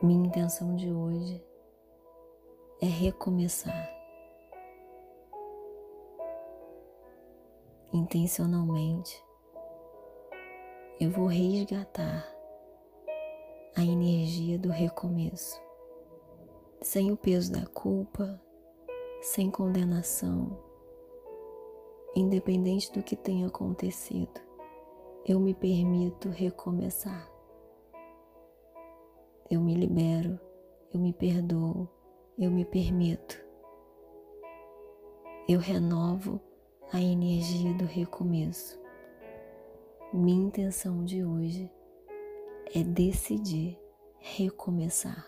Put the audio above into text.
Minha intenção de hoje é recomeçar. Intencionalmente, eu vou resgatar a energia do recomeço, sem o peso da culpa, sem condenação, independente do que tenha acontecido, eu me permito recomeçar. Eu me libero, eu me perdoo, eu me permito. Eu renovo a energia do recomeço. Minha intenção de hoje é decidir recomeçar.